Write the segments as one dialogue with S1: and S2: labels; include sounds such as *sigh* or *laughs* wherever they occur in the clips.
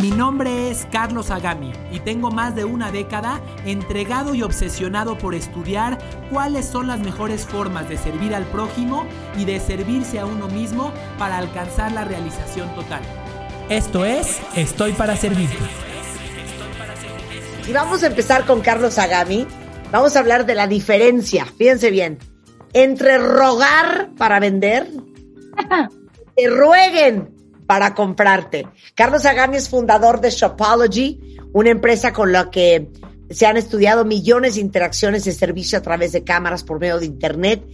S1: Mi nombre es Carlos Agami y tengo más de una década entregado y obsesionado por estudiar cuáles son las mejores formas de servir al prójimo y de servirse a uno mismo para alcanzar la realización total. Esto es Estoy para Servirte.
S2: Y vamos a empezar con Carlos Agami. Vamos a hablar de la diferencia, fíjense bien, entre rogar para vender, que rueguen para comprarte. Carlos Agami es fundador de Shopology, una empresa con la que se han estudiado millones de interacciones de servicio a través de cámaras por medio de Internet.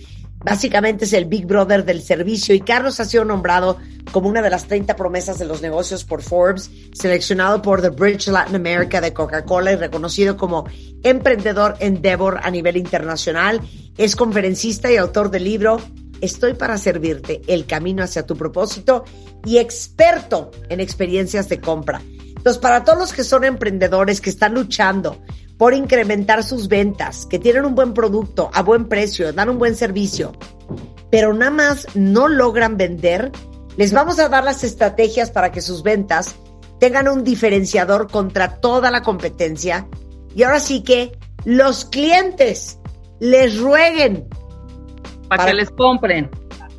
S2: Básicamente es el Big Brother del servicio y Carlos ha sido nombrado como una de las 30 promesas de los negocios por Forbes, seleccionado por The Bridge Latin America de Coca-Cola y reconocido como emprendedor Endeavor a nivel internacional. Es conferencista y autor del libro Estoy para servirte, el camino hacia tu propósito y experto en experiencias de compra. Entonces, para todos los que son emprendedores, que están luchando por incrementar sus ventas, que tienen un buen producto a buen precio, dan un buen servicio, pero nada más no logran vender, les vamos a dar las estrategias para que sus ventas tengan un diferenciador contra toda la competencia. Y ahora sí que los clientes les rueguen
S3: para, que les compren.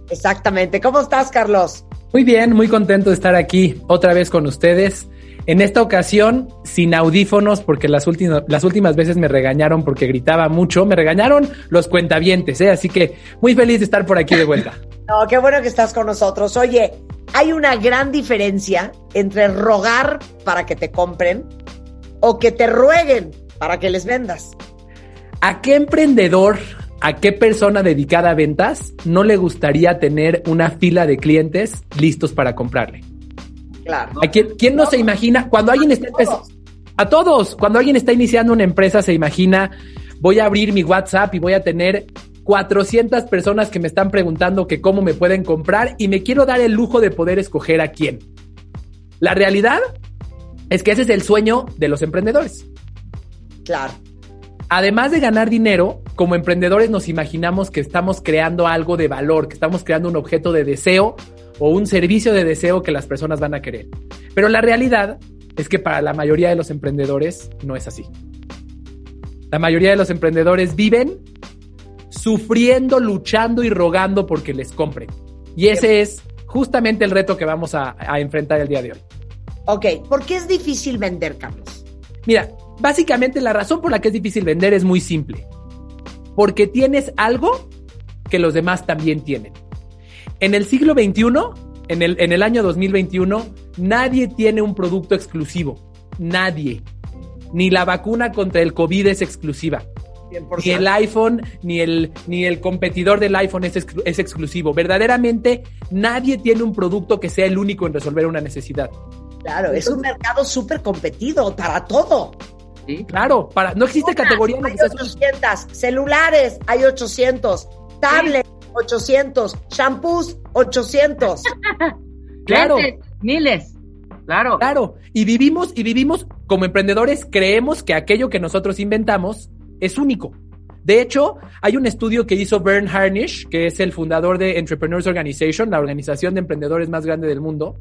S2: Exactamente. ¿Cómo estás, Carlos?
S1: Muy bien, muy contento de estar aquí otra vez con ustedes. En esta ocasión, sin audífonos, porque las últimas, las últimas veces me regañaron porque gritaba mucho. Me regañaron los cuentavientes, ¿eh? Así que muy feliz de estar por aquí de vuelta. *laughs*
S2: no, qué bueno que estás con nosotros. Oye, hay una gran diferencia entre rogar para que te compren o que te rueguen para que les vendas.
S1: ¿A qué emprendedor ¿A qué persona dedicada a ventas no le gustaría tener una fila de clientes listos para comprarle? Claro. ¿A quién, no, se imagina cuando alguien está empezando? A todos, cuando alguien está iniciando una empresa se imagina, voy a abrir mi WhatsApp y voy a tener 400 personas que me están preguntando que cómo me pueden comprar y me quiero dar el lujo de poder escoger a quién. La realidad es que ese es el sueño de los emprendedores.
S2: Claro.
S1: Además de ganar dinero, como emprendedores nos imaginamos que estamos creando algo de valor, que estamos creando un objeto de deseo o un servicio de deseo que las personas van a querer. Pero la realidad es que para la mayoría de los emprendedores no es así. La mayoría de los emprendedores viven sufriendo, luchando y rogando porque les compren. Y ese es justamente el reto que vamos a, a enfrentar el día de hoy.
S2: Ok, ¿por qué es difícil vender, Carlos?
S1: Mira, Básicamente la razón por la que es difícil vender es muy simple. Porque tienes algo que los demás también tienen. En el siglo XXI, en el, en el año 2021, nadie tiene un producto exclusivo. Nadie. Ni la vacuna contra el COVID es exclusiva. Ni el iPhone, ni el, ni el competidor del iPhone es, es exclusivo. Verdaderamente, nadie tiene un producto que sea el único en resolver una necesidad.
S2: Claro, es un mercado súper competido para todo.
S1: Claro, para, no existe categoría.
S2: Hay 800, celulares hay 800, tablets 800, shampoos 800. *laughs*
S3: claro. Miles. Claro.
S1: Claro. Y vivimos, y vivimos como emprendedores, creemos que aquello que nosotros inventamos es único. De hecho, hay un estudio que hizo Bern Harnish, que es el fundador de Entrepreneurs Organization, la organización de emprendedores más grande del mundo,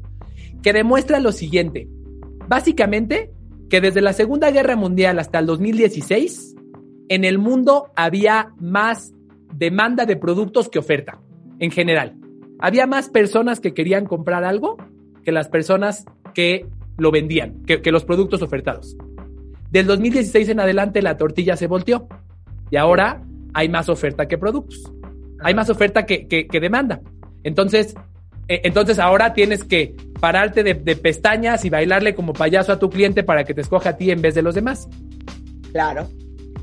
S1: que demuestra lo siguiente. Básicamente, que desde la Segunda Guerra Mundial hasta el 2016, en el mundo había más demanda de productos que oferta, en general. Había más personas que querían comprar algo que las personas que lo vendían, que, los productos ofertados. Del 2016 en adelante la tortilla se volteó y ahora hay más oferta que productos. Hay más oferta que, que demanda. Entonces, eh, entonces ahora tienes que pararte de, pestañas y bailarle como payaso a tu cliente para que te escoja a ti en vez de los demás.
S2: Claro.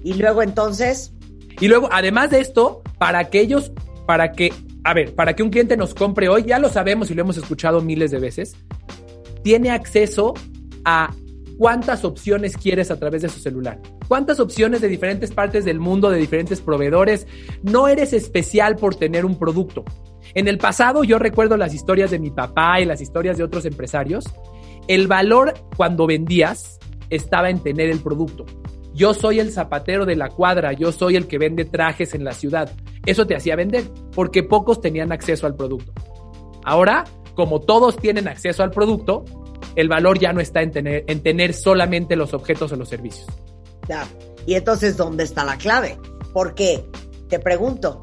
S2: Y luego entonces.
S1: Y luego, además de esto, para que ellos, para que, a ver, para que un cliente nos compre hoy, ya lo sabemos y lo hemos escuchado miles de veces, tiene acceso a cuántas opciones quieres a través de su celular. Cuántas opciones de diferentes partes del mundo, de diferentes proveedores. No eres especial por tener un producto. En el pasado yo recuerdo las historias de mi papá y las historias de otros empresarios. El valor cuando vendías estaba en tener el producto. Yo soy el zapatero de la cuadra, yo soy el que vende trajes en la ciudad. Eso te hacía vender, porque pocos tenían acceso al producto. Ahora, como todos tienen acceso al producto, el valor ya no está en tener, en tener solamente los objetos o los servicios.
S2: Ya. Y entonces, ¿dónde está la clave? Porque, te pregunto,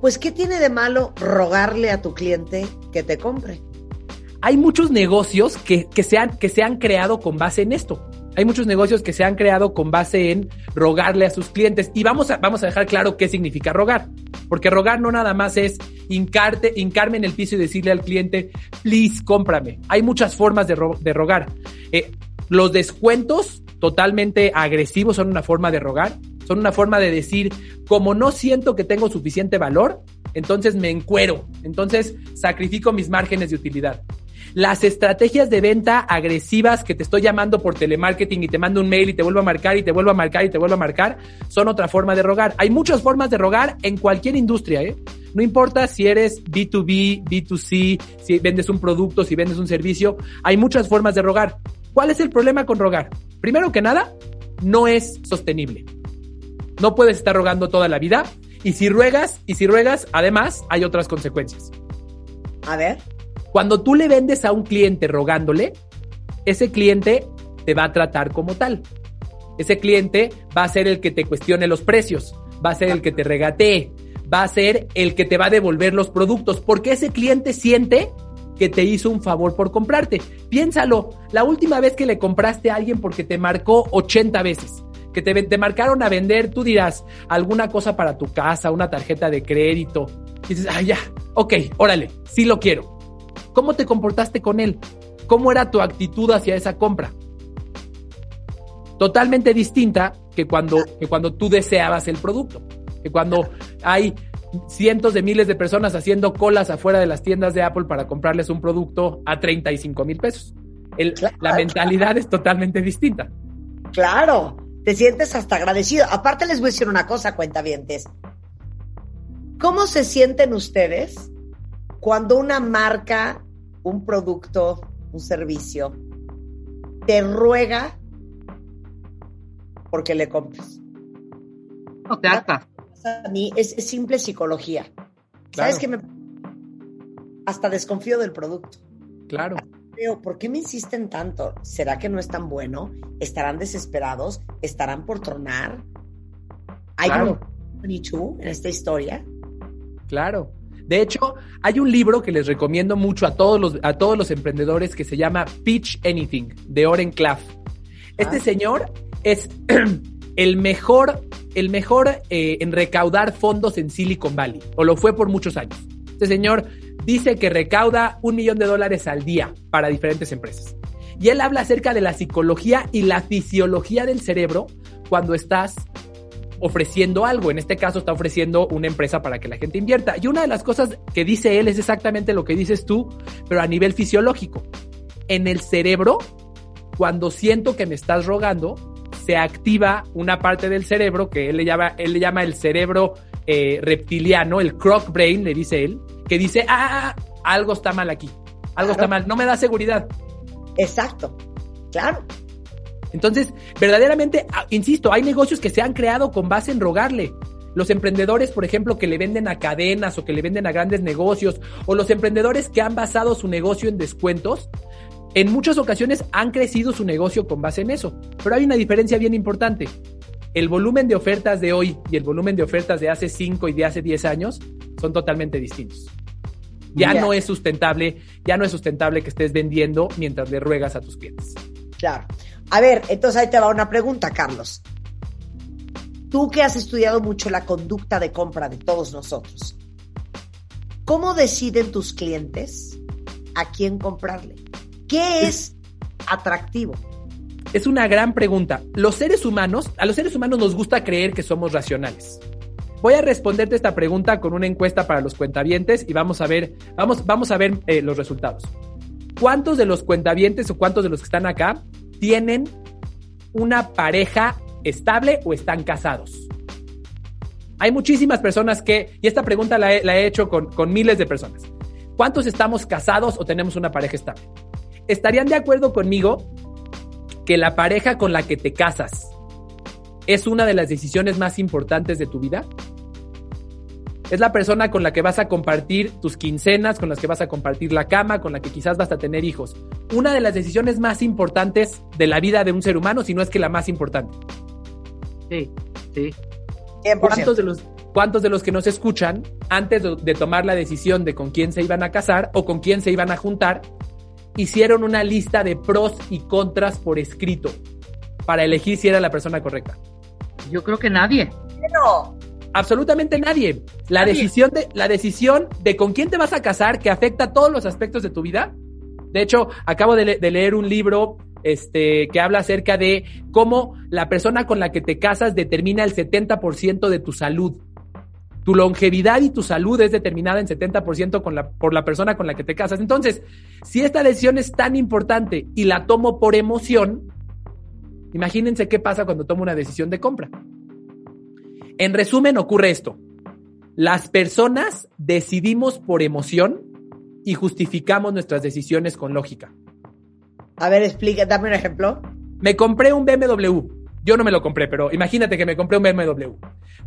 S2: pues, ¿qué tiene de malo rogarle a tu cliente que te compre?
S1: Hay muchos negocios que, que, se han, que se han creado con base en esto. Hay muchos negocios que se han creado con base en rogarle a sus clientes. Y vamos a, vamos a dejar claro qué significa rogar. Porque rogar no nada más es hincarte, hincarme en el piso y decirle al cliente, please, cómprame. Hay muchas formas de, de rogar. Eh, los descuentos totalmente agresivos son una forma de rogar. Son una forma de decir, como no siento que tengo suficiente valor, entonces me encuero. Entonces sacrifico mis márgenes de utilidad. Las estrategias de venta agresivas que te estoy llamando por telemarketing y te mando un mail y te vuelvo a marcar y te vuelvo a marcar y te vuelvo a marcar son otra forma de rogar. Hay muchas formas de rogar en cualquier industria, ¿eh? No importa si eres B2B, B2C, si vendes un producto, si vendes un servicio, hay muchas formas de rogar. ¿Cuál es el problema con rogar? Primero que nada, no es sostenible. No puedes estar rogando toda la vida y si ruegas, y si ruegas, además hay otras consecuencias.
S2: A ver.
S1: Cuando tú le vendes a un cliente rogándole, ese cliente te va a tratar como tal. Ese cliente va a ser el que te cuestione los precios, va a ser el que te regatee, va a ser el que te va a devolver los productos, porque ese cliente siente que te hizo un favor por comprarte. Piénsalo, la última vez que le compraste a alguien porque te marcó 80 veces, que te, te marcaron a vender, tú dirás alguna cosa para tu casa, una tarjeta de crédito. Y dices, ah, ya, ok, órale, sí lo quiero ¿Cómo te comportaste con él? ¿Cómo era tu actitud hacia esa compra? Totalmente distinta que cuando, que cuando tú deseabas el producto. Que cuando hay cientos de miles de personas haciendo colas afuera de las tiendas de Apple para comprarles un producto a 35 mil pesos. la mentalidad es totalmente distinta.
S2: Claro, te sientes hasta agradecido. Aparte les voy a decir una cosa, cuentavientes. ¿Cómo se sienten ustedes cuando una marca, un producto, un servicio, te ruega porque le compres.
S3: No te A
S2: mí es, simple psicología. ¿Sabes qué me hasta desconfío del producto?
S1: Claro.
S2: ¿Por qué me insisten tanto? ¿Será que no es tan bueno? ¿Estarán desesperados? ¿Estarán por tronar? ¿Hay claro. en esta historia?
S1: Claro. De hecho, hay un libro que les recomiendo mucho a todos los, a todos los emprendedores que se llama Pitch Anything, de Oren Claff. Este ah. señor es *clears throat* el mejor, el mejor eh, en recaudar fondos en Silicon Valley, o lo fue por muchos años. Este señor dice que recauda un millón de dólares al día para diferentes empresas. Y él habla acerca de la psicología y la fisiología del cerebro cuando estás ofreciendo algo. En este caso está ofreciendo una empresa para que la gente invierta. Y una de las cosas que dice él es exactamente lo que dices tú, pero a nivel fisiológico. En el cerebro, cuando siento que me estás rogando, se activa una parte del cerebro que él le llama, él le llama el cerebro eh, reptiliano, el croc brain, le dice él, que dice, ah, ah, ah algo está mal aquí, algo está mal, no me da seguridad.
S2: Exacto, claro.
S1: Entonces, verdaderamente, ah, insisto, hay negocios que se han creado con base en rogarle. Los emprendedores, por ejemplo, que le venden a cadenas o que le venden a grandes negocios, o los emprendedores que han basado su negocio en descuentos, en muchas ocasiones han crecido su negocio con base en eso. Pero hay una diferencia bien importante. El volumen de ofertas de hoy y el volumen de ofertas de hace 5 y de hace 10 años son totalmente distintos. Ya no es sustentable, ya no es sustentable que estés vendiendo mientras le ruegas a tus clientes.
S2: Claro. A ver, entonces ahí te va una pregunta, Carlos. Tú que has estudiado mucho la conducta de compra de todos nosotros, ¿cómo deciden tus clientes a quién comprarle? ¿Qué es atractivo?
S1: Es una gran pregunta. Los seres humanos, a los seres humanos nos gusta creer que somos racionales. Voy a responderte esta pregunta con una encuesta para los cuentavientes y vamos a ver, vamos, vamos a ver eh, los resultados. ¿Cuántos de los cuentavientes o cuántos de los que están acá tienen una pareja estable o están casados? Hay muchísimas personas que, y esta pregunta la he, la he hecho con, con miles de personas. ¿Cuántos estamos casados o tenemos una pareja estable? ¿Estarían de acuerdo conmigo que la pareja con la que te casas es una de las decisiones más importantes de tu vida? Es la persona con la que vas a compartir tus quincenas, con las que vas a compartir la cama, con la que quizás vas a tener hijos. Una de las decisiones más importantes de la vida de un ser humano, si no es que la más importante.
S3: Sí, sí.
S2: 100%.
S1: ¿Cuántos de los, cuántos de los que nos escuchan, antes de, de tomar la decisión de con quién se iban a casar o con quién se iban a juntar, hicieron una lista de pros y contras por escrito para elegir si era la persona correcta?
S3: Yo creo que nadie.
S2: Bueno,
S1: Absolutamente nadie. La
S3: Nadie.
S1: decisión de la decisión de con quién te vas a casar que afecta todos los aspectos de tu vida. De hecho, acabo de, le- de leer un libro este, que habla acerca de cómo la persona con la que te casas determina el 70% de tu salud. Tu longevidad y tu salud es determinada en 70% con la, por la persona con la que te casas. Entonces, si esta decisión es tan importante y la tomo por emoción, imagínense qué pasa cuando tomo una decisión de compra. En resumen, ocurre esto. Las personas decidimos por emoción y justificamos nuestras decisiones con lógica.
S2: a ver, explica, dame un ejemplo.
S1: Me compré un BMW. Yo no me lo compré, pero imagínate que me compré un BMW.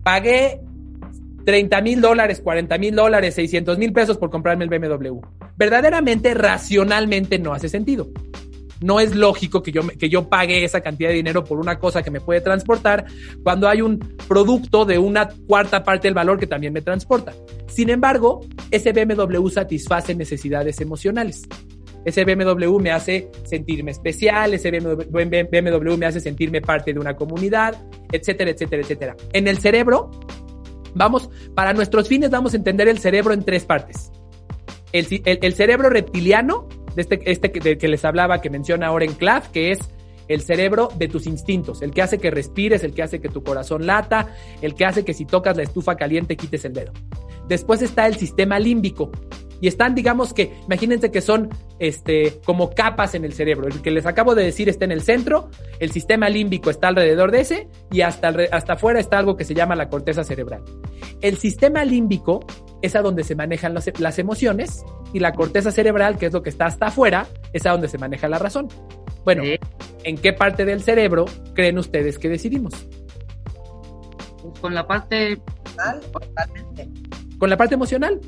S1: Pagué 30 mil dólares, 40 mil dólares, 600 mil pesos por comprarme el BMW. Verdaderamente, racionalmente no hace sentido. No es lógico que yo, que yo pague esa cantidad de dinero por una cosa que me puede transportar cuando hay un producto de una cuarta parte del valor que también me transporta. Sin embargo, ese BMW satisface necesidades emocionales. Ese BMW me hace sentirme especial, ese BMW me hace sentirme parte de una comunidad, etcétera, etcétera, etcétera. En el cerebro, vamos, para nuestros fines vamos a entender el cerebro en tres partes. El- el cerebro reptiliano, de este, este que, del que les hablaba, que menciona ahora en Clav, que es el cerebro de tus instintos, el que hace que respires, el que hace que tu corazón lata, el que hace que si tocas la estufa caliente quites el dedo. Después está el sistema límbico. Y están, digamos que, imagínense que son este, como capas en el cerebro. El que les acabo de decir está en el centro, el sistema límbico está alrededor de ese y hasta, hasta afuera está algo que se llama la corteza cerebral. El sistema límbico es a donde se manejan las, las emociones y la corteza cerebral, que es lo que está hasta afuera, es a donde se maneja la razón. Bueno. ¿en qué parte del cerebro creen ustedes que decidimos?
S3: Pues con la parte.
S2: Total, Totalmente.
S1: Con la parte emocional.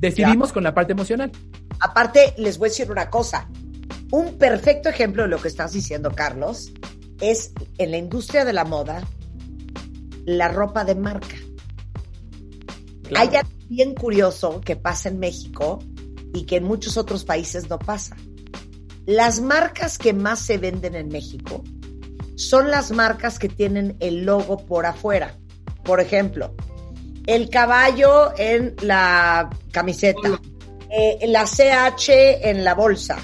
S1: Decidimos con la parte emocional.
S2: Aparte, les voy a decir una cosa. Un perfecto ejemplo de lo que estás diciendo, Carlos, es en la industria de la moda, la ropa de marca.
S1: Claro.
S2: Hay algo bien curioso que pasa en México y que en muchos otros países no pasa. Las marcas que más se venden en México son las marcas que tienen el logo por afuera. Por ejemplo, el caballo en la camiseta, eh, la CH en la bolsa,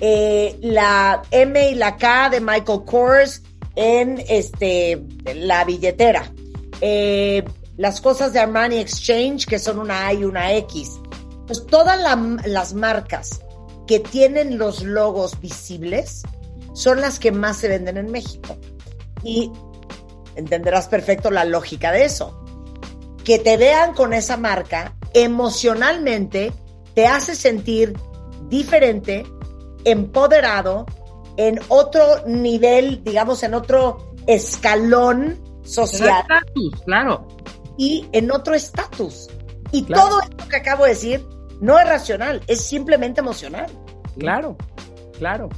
S2: eh, la M y la K de Michael Kors en este, la billetera, eh, las cosas de Armani Exchange que son una A y una X. Pues todas la- las marcas que tienen los logos visibles son las que más se venden en México. Y entenderás perfecto la lógica de eso. Que te vean con esa marca emocionalmente te hace sentir diferente, empoderado, en otro nivel, digamos, en otro escalón social
S3: claro.
S2: Y en otro estatus. Y
S1: Claro.
S2: todo esto que acabo de decir no es racional, es simplemente emocional.
S1: Claro, claro.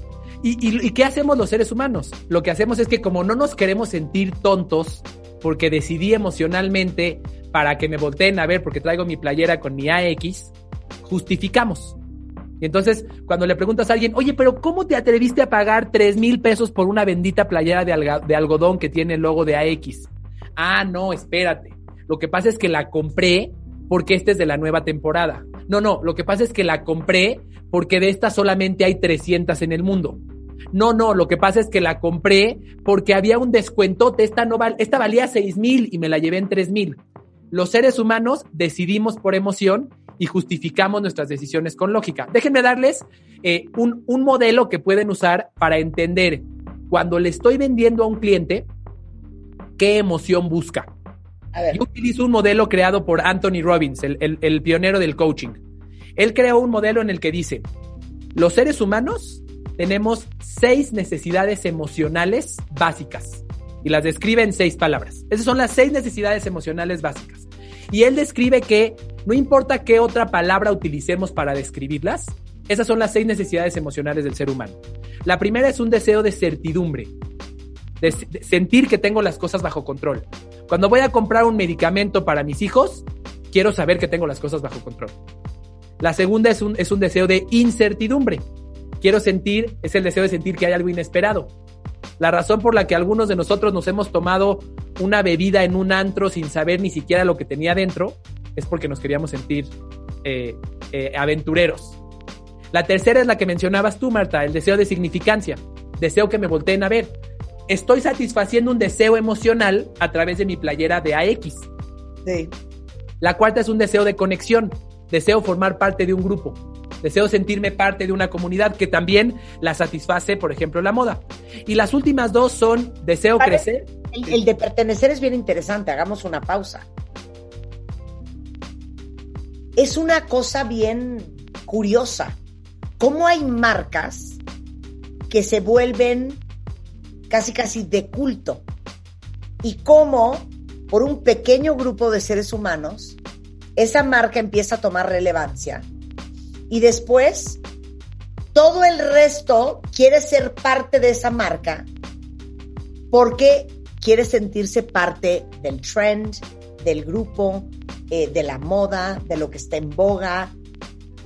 S1: ¿Y, y, y qué hacemos los seres humanos? Lo que hacemos es que como no nos queremos sentir tontos, porque decidí emocionalmente para que me volteen a ver porque traigo mi playera con mi AX, justificamos. Y entonces, cuando le preguntas a alguien, oye, pero ¿cómo te atreviste a pagar 3 mil pesos por una bendita playera de, de algodón que tiene el logo de AX? Ah, no, espérate. Lo que pasa es que la compré porque esta es de la nueva temporada. No, no, lo que pasa es que la compré porque de estas solamente hay 300 en el mundo. No, no, lo que pasa es que la compré porque había un descuentote, esta, no val- esta valía 6 mil y me la llevé en 3 mil. Los seres humanos decidimos por emoción y justificamos nuestras decisiones con lógica. Déjenme darles eh, un, un modelo que pueden usar para entender cuando le estoy vendiendo a un cliente qué emoción busca.
S2: A.
S1: Yo utilizo un modelo creado por Anthony Robbins, el, el- el pionero del coaching. Él creó un modelo en el que dice, los seres humanos tenemos seis necesidades emocionales básicas y las describe en seis palabras. Esas son las seis necesidades emocionales básicas. Y él describe que no importa qué otra palabra utilicemos para describirlas, esas son las seis necesidades emocionales del ser humano. La primera es un deseo de certidumbre, de, sentir que tengo las cosas bajo control. Cuando voy a comprar un medicamento para mis hijos, quiero saber que tengo las cosas bajo control. La segunda es un, es un deseo de incertidumbre. Quiero sentir, es el deseo de sentir que hay algo inesperado. La razón por la que algunos de nosotros nos hemos tomado una bebida en un antro sin saber ni siquiera lo que tenía dentro es porque nos queríamos sentir eh, eh, aventureros. La tercera es la que mencionabas tú, Marta, el deseo de significancia. Deseo que me volteen a ver. Estoy satisfaciendo un deseo emocional a través de mi playera de AX.
S2: Sí.
S1: La cuarta es un deseo de conexión. Deseo formar parte de un grupo. Deseo sentirme parte de una comunidad que también la satisface, por ejemplo, la moda. Y las últimas dos son deseo
S2: Vale.
S1: crecer.
S2: El, el de pertenecer es bien interesante. Hagamos una pausa. Es una cosa bien curiosa. ¿Cómo hay marcas que se vuelven casi casi de culto? Y cómo por un pequeño grupo de seres humanos esa marca empieza a tomar relevancia. Y después todo el resto quiere ser parte de esa marca porque quiere sentirse parte del trend, del grupo, eh, de la moda, de lo que está en boga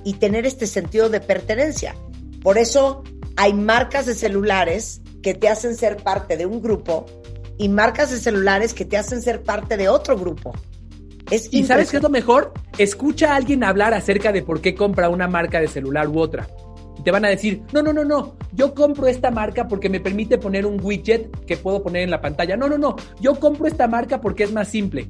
S2: y tener este sentido de pertenencia. Por eso hay marcas de celulares que te hacen ser parte de un grupo y marcas de celulares que te hacen ser parte de otro grupo. Es
S1: ¿Y sabes qué es lo mejor? Escucha a alguien hablar acerca de por qué compra una marca de celular u otra. Y te van a decir, no, no, no, no, yo compro esta marca porque me permite poner un widget que puedo poner en la pantalla. No, no, no, yo compro esta marca porque es más simple.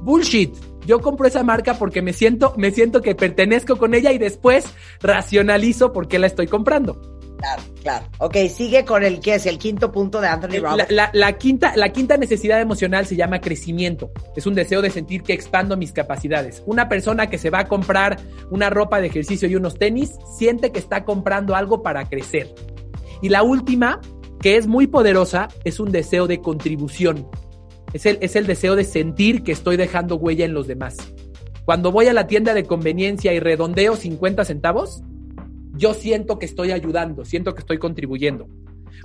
S1: Bullshit. Yo compro esa marca porque me siento, me siento que pertenezco con ella y después racionalizo por qué la estoy comprando.
S2: Claro, claro. Ok, sigue con el que es el quinto punto de Anthony
S1: La,
S2: Robbins.
S1: la- la quinta, la quinta necesidad emocional se llama crecimiento. Es un deseo de sentir que expando mis capacidades. Una persona que se va a comprar una ropa de ejercicio y unos tenis siente que está comprando algo para crecer. Y la última, que es muy poderosa, es un deseo de contribución. Es el, es el deseo de sentir que estoy dejando huella en los demás. Cuando voy a la tienda de conveniencia y redondeo 50 centavos, yo siento que estoy ayudando, siento que estoy contribuyendo.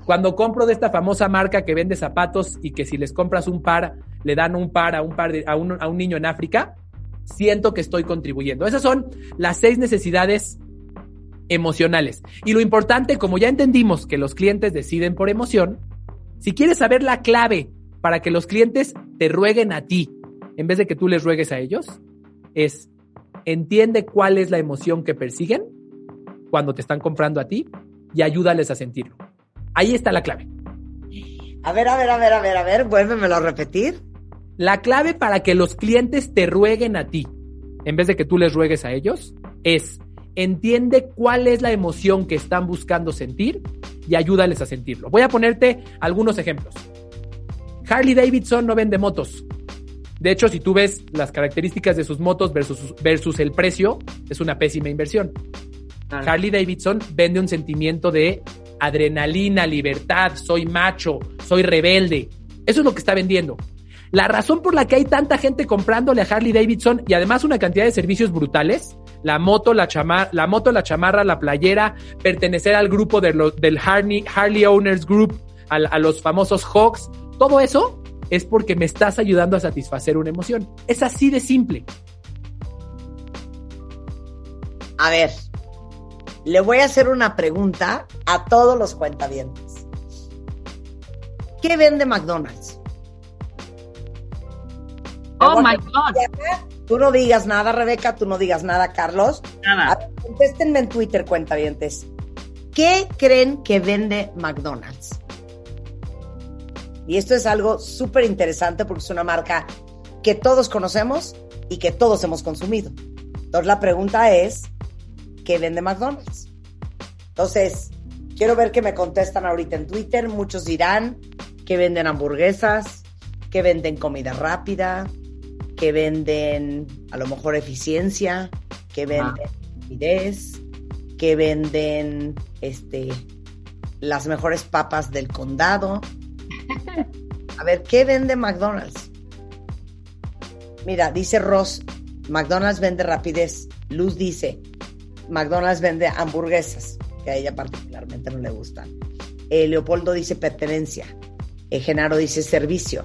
S1: Cuando compro de esta famosa marca que vende zapatos y que si les compras un par, le dan un par a un, par de- a un, a un niño en África, siento que estoy contribuyendo. Esas son las seis necesidades emocionales. Y lo importante, como ya entendimos que los clientes deciden por emoción, si quieres saber la clave para que los clientes te rueguen a ti en vez de que tú les ruegues a ellos, es entiende cuál es la emoción que persiguen cuando te están comprando a ti y ayúdales a sentirlo. Ahí está la clave.
S2: A ver, a ver, a ver, a ver, a ver, vuélvemelo a repetir.
S1: La clave para que los clientes te rueguen a ti, en vez de que tú les ruegues a ellos, es entiende cuál es la emoción que están buscando sentir y ayúdales a sentirlo. Voy a ponerte algunos ejemplos. Harley Davidson no vende motos. De hecho, si tú ves las características de sus motos versus, versus el precio, es una pésima inversión.
S3: Claro.
S1: Harley Davidson vende un sentimiento de adrenalina, libertad, soy macho, soy rebelde. Eso es lo que está vendiendo. La razón por la que hay tanta gente comprándole a Harley Davidson y además una cantidad de servicios brutales, la moto, la, chama- la moto, la chamarra, la playera, pertenecer al grupo de lo- del Harley, Harley Owners Group, al- a los famosos Hawks, todo eso es porque me estás ayudando a satisfacer una emoción. Es así de simple.
S2: A ver, le voy a hacer una pregunta a todos los cuentavientes. ¿Qué vende McDonald's?
S3: Oh my God.
S2: Tú no digas nada, Rebeca, tú no digas nada, Carlos.
S3: Nada.
S2: ver, contéstenme en Twitter, cuentavientes. ¿Qué creen que vende McDonald's? Y esto es algo súper interesante porque es una marca que todos conocemos y que todos hemos consumido. Entonces la pregunta es, ¿qué vende McDonald's? Entonces, quiero ver que me contestan ahorita en Twitter. Muchos dirán que venden hamburguesas, que venden comida rápida, que venden a lo mejor eficiencia, que venden rapidez, que venden este las mejores papas del condado. *laughs* A ver, ¿qué vende McDonald's? Mira, dice Ross, McDonald's vende rapidez. Luz dice, McDonald's vende hamburguesas, que a ella particularmente no le gustan. Eh, Leopoldo dice pertenencia. Eh, Genaro dice servicio.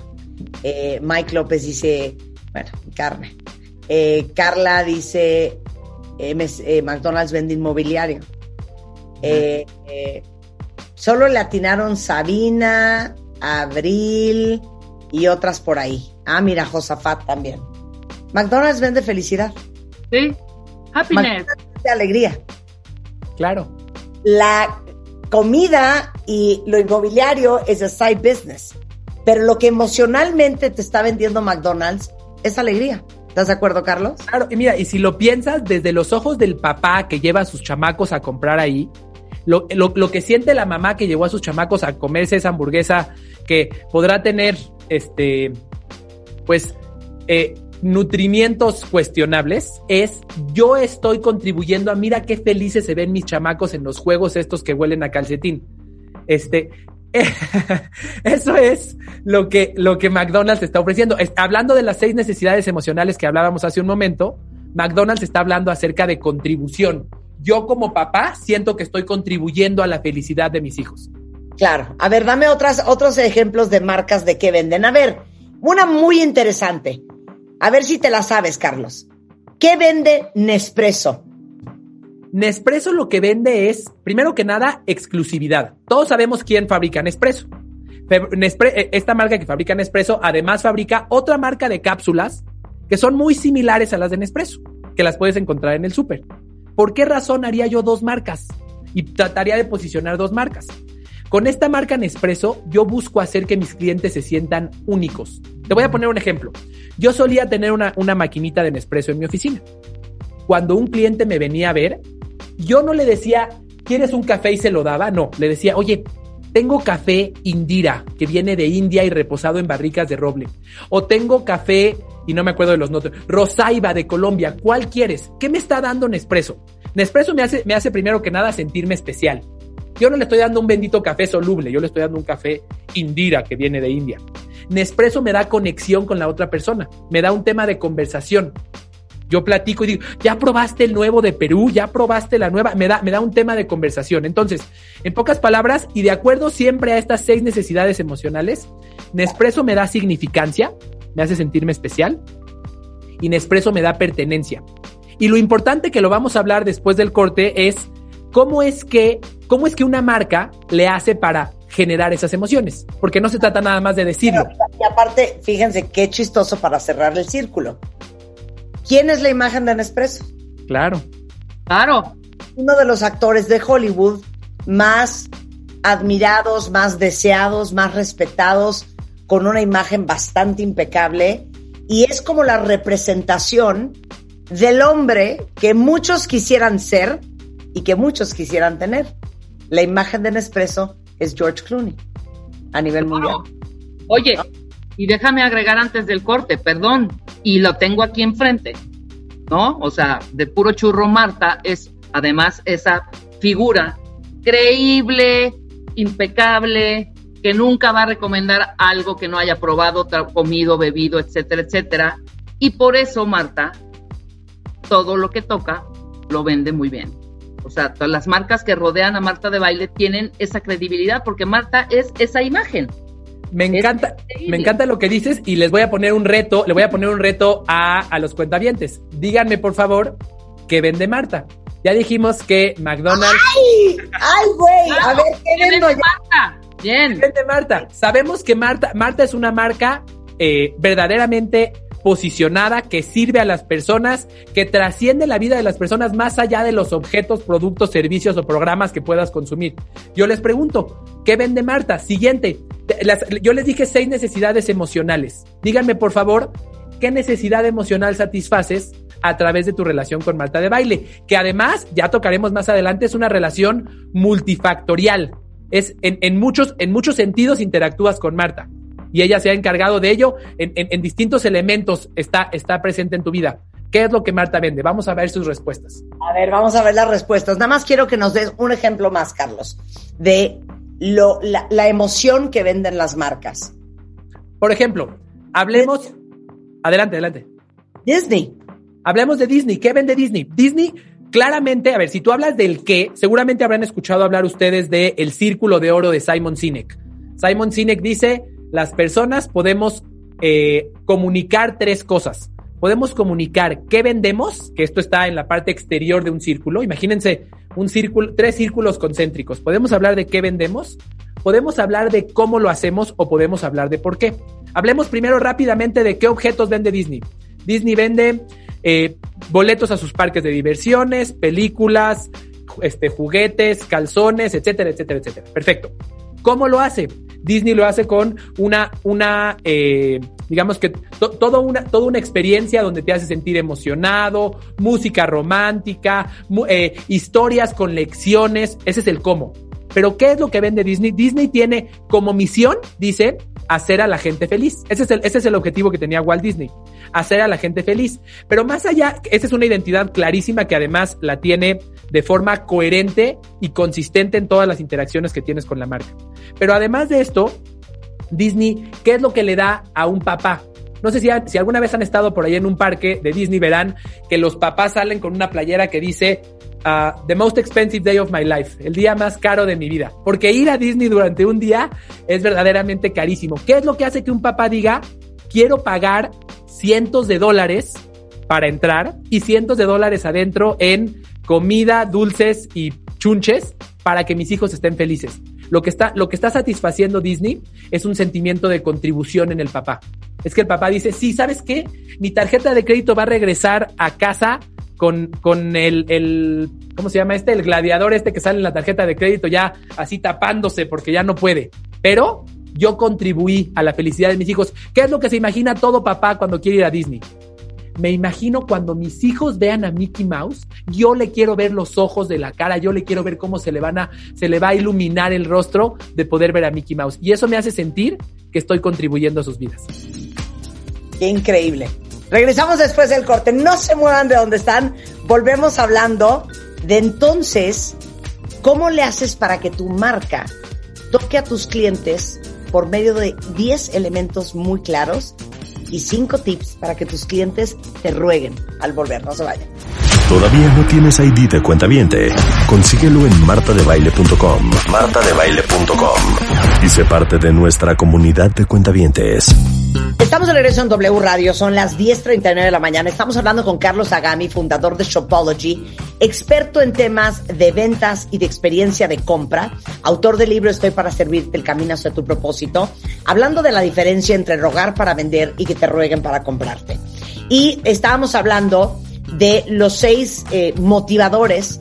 S2: Eh, Mike López dice, bueno, carne. Carla dice, McDonald's vende inmobiliario. solo le atinaron Sabina, Abril y otras por ahí. Ah, mira, Josafat también. McDonald's vende felicidad.
S3: Sí, happiness.
S2: De alegría.
S1: Claro.
S2: La comida y lo inmobiliario es a side business. Pero lo que emocionalmente te está vendiendo McDonald's es alegría. ¿Estás de acuerdo, Carlos?
S1: Claro, y mira, y si lo piensas desde los ojos del papá que lleva a sus chamacos a comprar ahí, lo, lo, que siente la mamá que llevó a sus chamacos a comerse esa hamburguesa que podrá tener, este, pues, eh, nutrimientos cuestionables es yo estoy contribuyendo a mira qué felices se ven mis chamacos en los juegos estos que huelen a calcetín. Este, *laughs* eso es lo que, lo que McDonald's está ofreciendo. hablando de las seis necesidades emocionales que hablábamos hace un momento, McDonald's está hablando acerca de contribución. Yo como papá siento que estoy contribuyendo a la felicidad de mis hijos.
S2: Claro. A ver, dame otras, otros ejemplos de marcas de qué venden. A ver, una muy interesante. A ver si te la sabes, Carlos. ¿Qué vende Nespresso?
S1: Nespresso lo que vende es, primero que nada, exclusividad. Todos sabemos quién fabrica Nespresso. Eh, esta marca que fabrica Nespresso además fabrica otra marca de cápsulas que son muy similares a las de Nespresso, que las puedes encontrar en el súper. ¿Por qué razón haría yo dos marcas? Y trataría de posicionar dos marcas. Con esta marca Nespresso, yo busco hacer que mis clientes se sientan únicos. Te voy a poner un ejemplo. Yo solía tener una, maquinita de Nespresso en mi oficina. Cuando un cliente me venía a ver, yo no le decía, ¿quieres un café? y se lo daba. No, le decía, oye, tengo café Indira, que viene de India y reposado en barricas de roble. O tengo café, y no me acuerdo de los nombres, Rosaiba de Colombia. ¿Cuál quieres? ¿Qué me está dando Nespresso? Nespresso me hace, me hace primero que nada sentirme especial. Yo no le estoy dando un bendito café soluble, yo le estoy dando un café Indira que viene de India. Nespresso me da conexión con la otra persona, me da un tema de conversación. Yo platico y digo, ya probaste el nuevo de Perú, ya probaste la nueva, me da, me da un tema de conversación. Entonces, en pocas palabras, y de acuerdo siempre a estas seis necesidades emocionales, Nespresso me da significancia, me hace sentirme especial, y Nespresso me da pertenencia. Y lo importante que lo vamos a hablar después del corte es cómo es que, cómo es que una marca le hace para generar esas emociones, porque no se trata nada más de decirlo.
S2: y aparte, fíjense qué chistoso para cerrar el círculo. ¿Quién es la imagen de Nespresso?
S1: Claro.
S3: Claro.
S2: Uno de los actores de Hollywood más admirados, más deseados, más respetados, con una imagen bastante impecable. Y es como la representación del hombre que muchos quisieran ser y que muchos quisieran tener. La imagen de Nespresso es George Clooney a nivel mundial.
S3: Oye, y déjame agregar antes del corte, perdón, y lo tengo aquí enfrente, ¿no? O sea, de puro churro Marta es además esa figura creíble, impecable, que nunca va a recomendar algo que no haya probado, comido, bebido, etcétera, etcétera. Y por eso Marta, todo lo que toca, lo vende muy bien. O sea, todas las marcas que rodean a Marta de baile tienen esa credibilidad porque Marta es esa imagen.
S1: Me encanta, me encanta lo que dices y les voy a poner un reto, le voy a poner un reto a, a los cuentavientes. Díganme, por favor, ¿qué vende Marta? Ya dijimos que McDonald's.
S2: ¡Ay! ¡Ay, güey! A ver, ¿qué, vende
S3: Marta? Bien.
S1: ¿Qué vende Marta? Sabemos que Marta, Marta es una marca eh, verdaderamente posicionada que sirve a las personas, que trasciende la vida de las personas más allá de los objetos, productos, servicios o programas que puedas consumir. Yo les pregunto, ¿qué vende Marta? Siguiente, yo les dije seis necesidades emocionales. Díganme, por favor, ¿qué necesidad emocional satisfaces a través de tu relación con Marta de baile? Que además, ya tocaremos más adelante, es una relación multifactorial. Es en, en muchos, en muchos sentidos interactúas con Marta. Y ella se ha encargado de ello en, en, en distintos elementos, está, está presente en tu vida. ¿Qué es lo que Marta vende? Vamos a ver sus respuestas.
S2: A ver, vamos a ver las respuestas. Nada más quiero que nos des un ejemplo más, Carlos, de lo, la, la emoción que venden las marcas.
S1: Por ejemplo, hablemos. Adelante, adelante.
S2: Disney.
S1: Hablemos de Disney. ¿Qué vende Disney? Disney, claramente, a ver, si tú hablas del qué, seguramente habrán escuchado hablar ustedes de El Círculo de Oro de Simon Sinek. Simon Sinek dice: las personas podemos eh, comunicar tres cosas. Podemos comunicar qué vendemos, que esto está en la parte exterior de un círculo. Imagínense un círculo, tres círculos concéntricos. Podemos hablar de qué vendemos, podemos hablar de cómo lo hacemos o podemos hablar de por qué. Hablemos primero rápidamente de qué objetos vende Disney. Disney vende eh, boletos a sus parques de diversiones, películas, este, juguetes, calzones, etcétera, etcétera, etcétera. Perfecto. ¿Cómo lo hace? Disney lo hace con una, una eh, digamos que to, todo una, toda una experiencia donde te hace sentir emocionado, música romántica, eh, historias con lecciones, ese es el cómo. Pero ¿qué es lo que vende Disney? Disney tiene como misión, dice, hacer a la gente feliz. Ese es el, ese es el objetivo que tenía Walt Disney, hacer a la gente feliz. Pero más allá, esa es una identidad clarísima que además la tiene de forma coherente y consistente en todas las interacciones que tienes con la marca. Pero además de esto, Disney, ¿qué es lo que le da a un papá? No sé si, si alguna vez han estado por ahí en un parque de Disney, verán que los papás salen con una playera que dice uh, The most expensive day of my life, el día más caro de mi vida. Porque ir a Disney durante un día es verdaderamente carísimo. ¿Qué es lo que hace que un papá diga, quiero pagar cientos de dólares para entrar y cientos de dólares adentro en comida, dulces y chunches para que mis hijos estén felices? Lo que está, lo que está satisfaciendo Disney es un sentimiento de contribución en el papá. Es que el papá dice, sí, ¿sabes qué? Mi tarjeta de crédito va a regresar a casa con, con el, el, ¿cómo se llama este? El gladiador este que sale en la tarjeta de crédito ya así tapándose porque ya no puede. Pero yo contribuí a la felicidad de mis hijos. ¿Qué es lo que se imagina todo papá cuando quiere ir a Disney? Me imagino cuando mis hijos vean a Mickey Mouse, yo le quiero ver los ojos de la cara, yo le quiero ver cómo se le van va a iluminar el rostro de poder ver a Mickey Mouse. Y eso me hace sentir que estoy contribuyendo a sus vidas.
S2: Qué increíble. Regresamos después del corte. No se muevan de donde están. Volvemos hablando de entonces, ¿cómo le haces para que tu marca toque a tus clientes por medio de 10 elementos muy claros y 5 tips para que tus clientes te rueguen al volver? No se vayan.
S4: ¿Todavía no tienes ID de cuenta viente? Consíguelo en martadebaile.com. Martadebaile.com. Y sé parte de nuestra comunidad de cuentavientes.
S2: Estamos de regreso en W Radio, son las 10.39 de la mañana. Estamos hablando con Carlos Agami, fundador de Shopology, experto en temas de ventas y de experiencia de compra, autor del libro Estoy para servirte, el camino hacia tu propósito, hablando de la diferencia entre rogar para vender y que te rueguen para comprarte. Y estábamos hablando de los seis eh, motivadores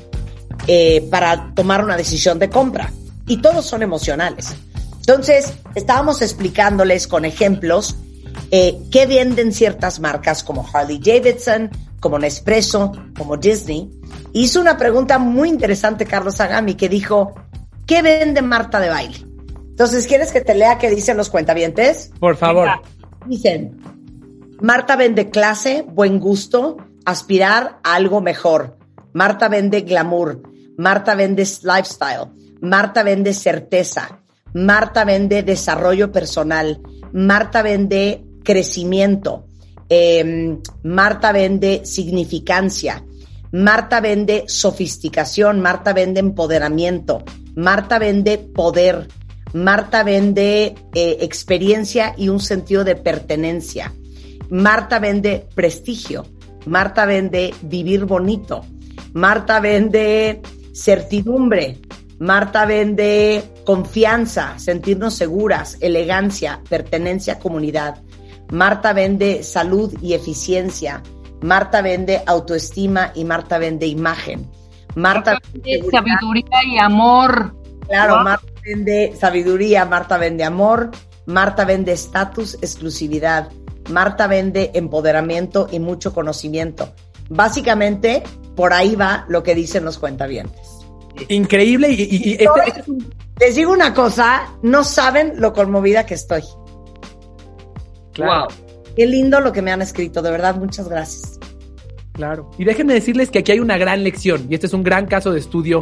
S2: eh, para tomar una decisión de compra. Y todos son emocionales. Entonces, estábamos explicándoles con ejemplos eh, qué venden ciertas marcas como Harley Davidson, como Nespresso, como Disney. Hizo una pregunta muy interesante Carlos Agami que dijo, ¿qué vende Marta de baile? Entonces, ¿quieres que te lea qué dicen los cuentavientes?
S1: Por favor.
S2: Dicen, Marta vende clase, buen gusto, aspirar a algo mejor. Marta vende glamour. Marta vende lifestyle. Marta vende certeza. Marta vende desarrollo personal. Marta vende crecimiento. Eh, Marta vende significancia. Marta vende sofisticación. Marta vende empoderamiento. Marta vende poder. Marta vende eh, experiencia y un sentido de pertenencia. Marta vende prestigio. Marta vende vivir bonito. Marta vende certidumbre. Marta vende confianza, sentirnos seguras, elegancia, pertenencia a comunidad. Marta vende salud y eficiencia. Marta vende autoestima y Marta vende imagen. Marta
S3: vende sabiduría y amor.
S2: Claro. Marta vende sabiduría, Marta vende amor, Marta vende estatus, exclusividad. Marta vende empoderamiento y mucho conocimiento. Básicamente, por ahí va lo que dicen los cuentavientes.
S1: Increíble y, y, y este, este es un...
S2: les digo una cosa, no saben lo conmovida que estoy.
S1: Claro.
S3: Wow.
S2: Qué lindo lo que me han escrito, de verdad, muchas gracias.
S1: Claro. Y déjenme decirles que aquí hay una gran lección, y este es un gran caso de estudio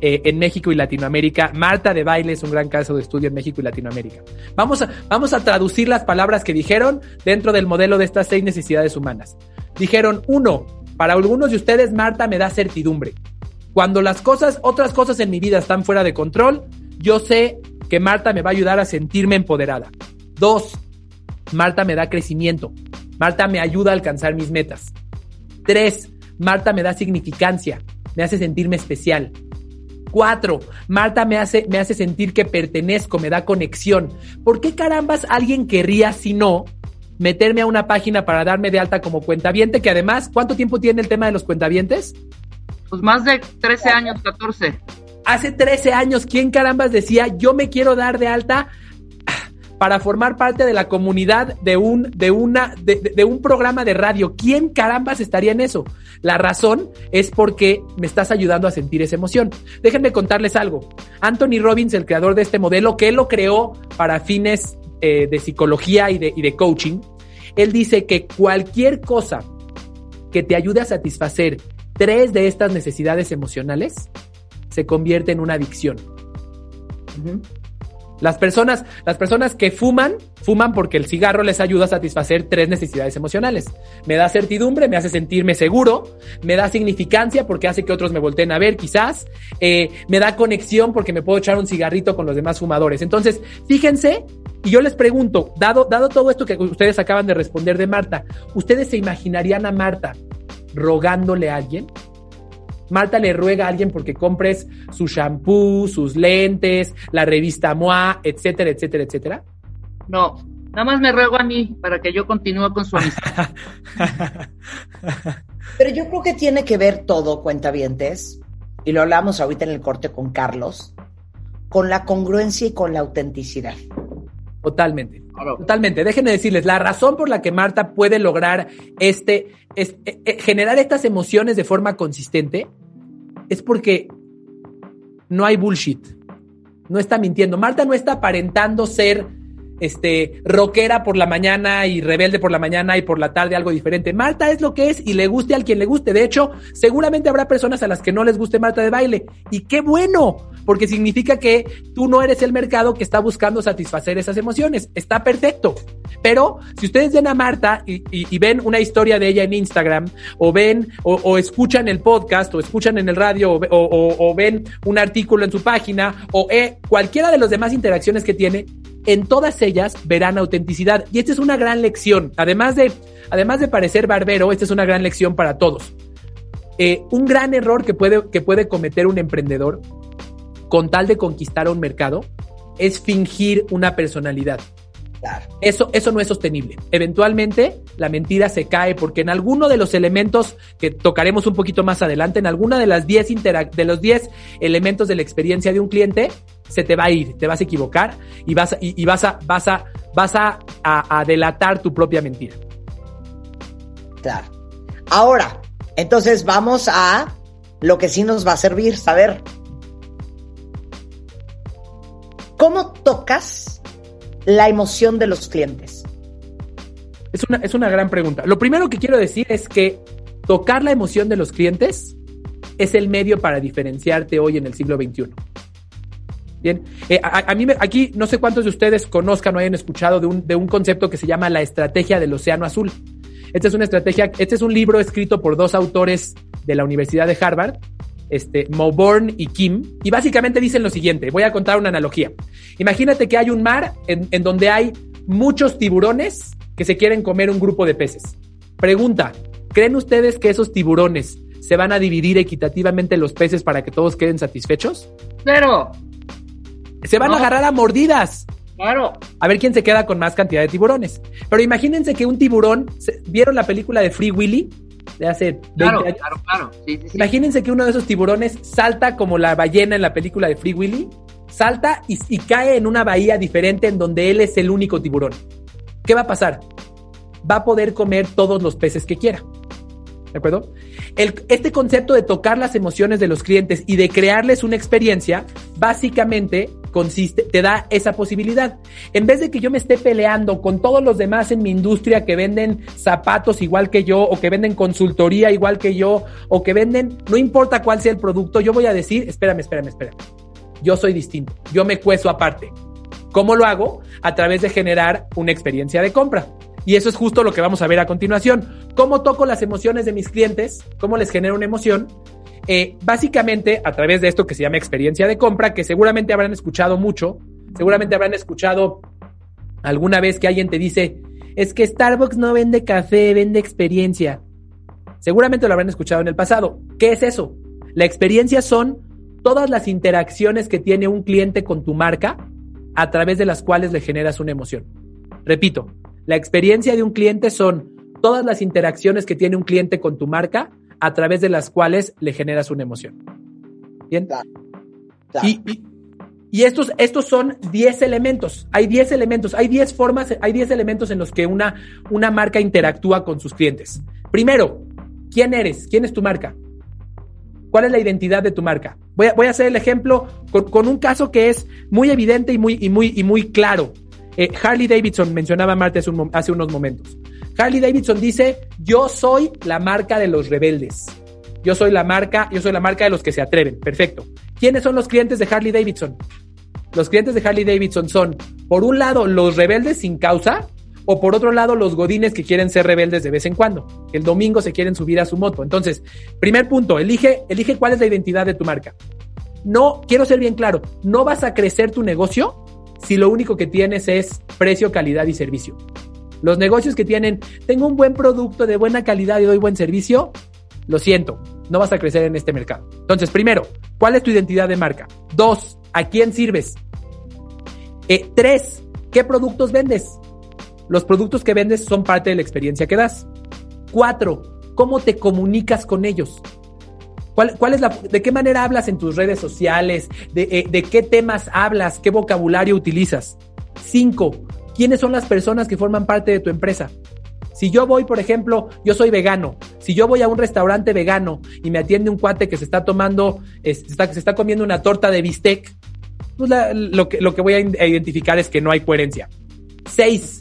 S1: eh, en México y Latinoamérica. Marta de Baile es un gran caso de estudio en México y Latinoamérica. Vamos a, vamos a traducir las palabras que dijeron dentro del modelo de estas seis necesidades humanas. Dijeron, uno, para algunos de ustedes, Marta me da certidumbre. Cuando las cosas, otras cosas en mi vida están fuera de control, yo sé que Marta me va a ayudar a sentirme empoderada. Dos, Marta me da crecimiento. Marta me ayuda a alcanzar mis metas. Tres, Marta me da significancia. Me hace sentirme especial. Cuatro, Marta me hace, me hace sentir que pertenezco, me da conexión. ¿Por qué carambas alguien querría, si no, meterme a una página para darme de alta como cuentaviente? Que además, ¿cuánto tiempo tiene el tema de los cuentavientes?
S3: Pues más de 13 años, 14.
S1: Hace 13 años, ¿quién carambas decía yo me quiero dar de alta para formar parte de la comunidad de un, de una, de, un programa de radio? ¿Quién carambas estaría en eso? La razón es porque me estás ayudando a sentir esa emoción. Déjenme contarles algo. Anthony Robbins, el creador de este modelo, que él lo creó para fines eh, de psicología y de coaching, él dice que cualquier cosa que te ayude a satisfacer tres de estas necesidades emocionales se convierte en una adicción. Las personas, las personas que fuman, fuman porque el cigarro les ayuda a satisfacer tres necesidades emocionales. Me da certidumbre, me hace sentirme seguro, me da significancia porque hace que otros me volteen a ver, quizás, eh, me da conexión porque me puedo echar un cigarrito con los demás fumadores. Entonces, fíjense, y yo les pregunto, dado, dado todo esto que ustedes acaban de responder de Marta, ¿ustedes se imaginarían a Marta rogándole a alguien? Marta le ruega a alguien porque compres su shampoo, sus lentes, la revista MOA, etcétera, etcétera, etcétera.
S3: No, nada más me ruego a mí para que yo continúe con su amistad. *laughs*
S2: Pero yo creo que tiene que ver todo, cuentavientes, y lo hablamos ahorita en el corte con Carlos, con la congruencia y con la autenticidad.
S1: Totalmente.
S3: Claro.
S1: Totalmente. Déjenme decirles, la razón por la que Marta puede lograr este, es, eh, eh, generar estas emociones de forma consistente es porque no hay bullshit. No está mintiendo. Marta no está aparentando ser este rockera por la mañana y rebelde por la mañana y por la tarde algo diferente. Marta es lo que es y le guste al quien le guste. De hecho, seguramente habrá personas a las que no les guste Marta de baile. Y qué bueno, porque significa que tú no eres el mercado que está buscando satisfacer esas emociones. Está perfecto. Pero si ustedes ven a Marta y, ven una historia de ella en Instagram, o ven, o, escuchan el podcast, o escuchan en el radio, o ven un artículo en su página, o eh, cualquiera de las demás interacciones que tiene, en todas ellas verán autenticidad. Y esta es una gran lección. Además de, además de parecer barbero, esta es una gran lección para todos. Eh, un gran error que puede, que puede cometer un emprendedor con tal de conquistar a un mercado es fingir una personalidad.
S2: Claro.
S1: Eso, eso no es sostenible. Eventualmente la mentira se cae porque en alguno de los elementos que tocaremos un poquito más adelante, en alguna de las 10 interac- de los 10 elementos de la experiencia de un cliente, se te va a ir, te vas a equivocar y vas y, y vas a, vas a, vas a, a- a delatar tu propia mentira.
S2: Claro. Ahora, entonces vamos a lo que sí nos va a servir saber. ¿Cómo tocas la emoción de los clientes?
S1: Es una, es una gran pregunta. Lo primero que quiero decir es que tocar la emoción de los clientes es el medio para diferenciarte hoy en el siglo XXI. Bien, Eh, a, mí aquí no sé cuántos de ustedes conozcan o hayan escuchado de un, de un concepto que se llama la estrategia del océano azul. Esta es una estrategia, este es un libro escrito por dos autores de la Universidad de Harvard, este, Mauborn y Kim, y básicamente dicen lo siguiente, voy a contar una analogía. Imagínate que hay un mar en, en donde hay muchos tiburones que se quieren comer un grupo de peces. Pregunta, ¿creen ustedes que esos tiburones se van a dividir equitativamente los peces para que todos queden satisfechos?
S3: Cero.
S1: Se van a agarrar a mordidas.
S3: Claro.
S1: A ver quién se queda con más cantidad de tiburones. Pero imagínense que un tiburón, ¿se- ¿vieron la película de Free Willy? De hace 20
S3: Claro,
S1: años.
S3: claro, claro. Sí, sí, sí.
S1: Imagínense que uno de esos tiburones salta como la ballena en la película de Free Willy, salta y, y cae en una bahía diferente en donde él es el único tiburón. ¿Qué va a pasar? Va a poder comer todos los peces que quiera. ¿De acuerdo? El- este concepto de tocar las emociones de los clientes y de crearles una experiencia, básicamente consiste, te da esa posibilidad. En vez de que yo me esté peleando con todos los demás en mi industria que venden zapatos igual que yo, o que venden consultoría igual que yo, o que venden, no importa cuál sea el producto, yo voy a decir, espérame, espérame, espérame. Yo soy distinto, yo me cueso aparte. ¿Cómo lo hago? A través de generar una experiencia de compra. Y eso es justo lo que vamos a ver a continuación. ¿Cómo toco las emociones de mis clientes? ¿Cómo les genero una emoción? Eh, básicamente a través de esto que se llama experiencia de compra, que seguramente habrán escuchado mucho, seguramente habrán escuchado alguna vez que alguien te dice, es que Starbucks no vende café, vende experiencia. Seguramente lo habrán escuchado en el pasado. ¿Qué es eso? La experiencia son todas las interacciones que tiene un cliente con tu marca a través de las cuales le generas una emoción. Repito, la experiencia de un cliente son todas las interacciones que tiene un cliente con tu marca a través de las cuales le generas una emoción. ¿Bien? Y, estos, estos son 10 elementos. Hay 10 elementos, hay 10 formas, hay 10 elementos en los que una, una marca interactúa con sus clientes. Primero, ¿quién eres? ¿Quién es tu marca? ¿Cuál es la identidad de tu marca? Voy a, voy a hacer el ejemplo con, un caso que es muy evidente y muy, y muy, y muy claro. Eh, Harley Davidson mencionaba Marte hace, hace unos momentos. Harley Davidson dice, yo soy la marca de los rebeldes. Yo soy la marca, yo soy la marca de los que se atreven. Perfecto. ¿Quiénes son los clientes de Harley Davidson? Los clientes de Harley Davidson son, por un lado, los rebeldes sin causa, o por otro lado, los godines que quieren ser rebeldes de vez en cuando. El domingo se quieren subir a su moto. Entonces, primer punto, elige, elige cuál es la identidad de tu marca. No, quiero ser bien claro, no vas a crecer tu negocio si lo único que tienes es precio, calidad y servicio. Los negocios que tienen, tengo un buen producto de buena calidad y doy buen servicio, lo siento, no vas a crecer en este mercado. Entonces, primero, ¿cuál es tu identidad de marca? Dos, ¿a quién sirves? Eh, tres, ¿qué productos vendes? Los productos que vendes son parte de la experiencia que das. Cuatro, ¿cómo te comunicas con ellos? ¿Cuál, es la, ¿De qué manera hablas en tus redes sociales? De, eh, ¿De qué temas hablas? ¿Qué vocabulario utilizas? Cinco, ¿quiénes son las personas que forman parte de tu empresa? Si yo voy, por ejemplo, yo soy vegano, si yo voy a un restaurante vegano y me atiende un cuate que se está tomando, se está comiendo una torta de bistec, pues lo, que, lo que voy a identificar es que no hay coherencia. Seis,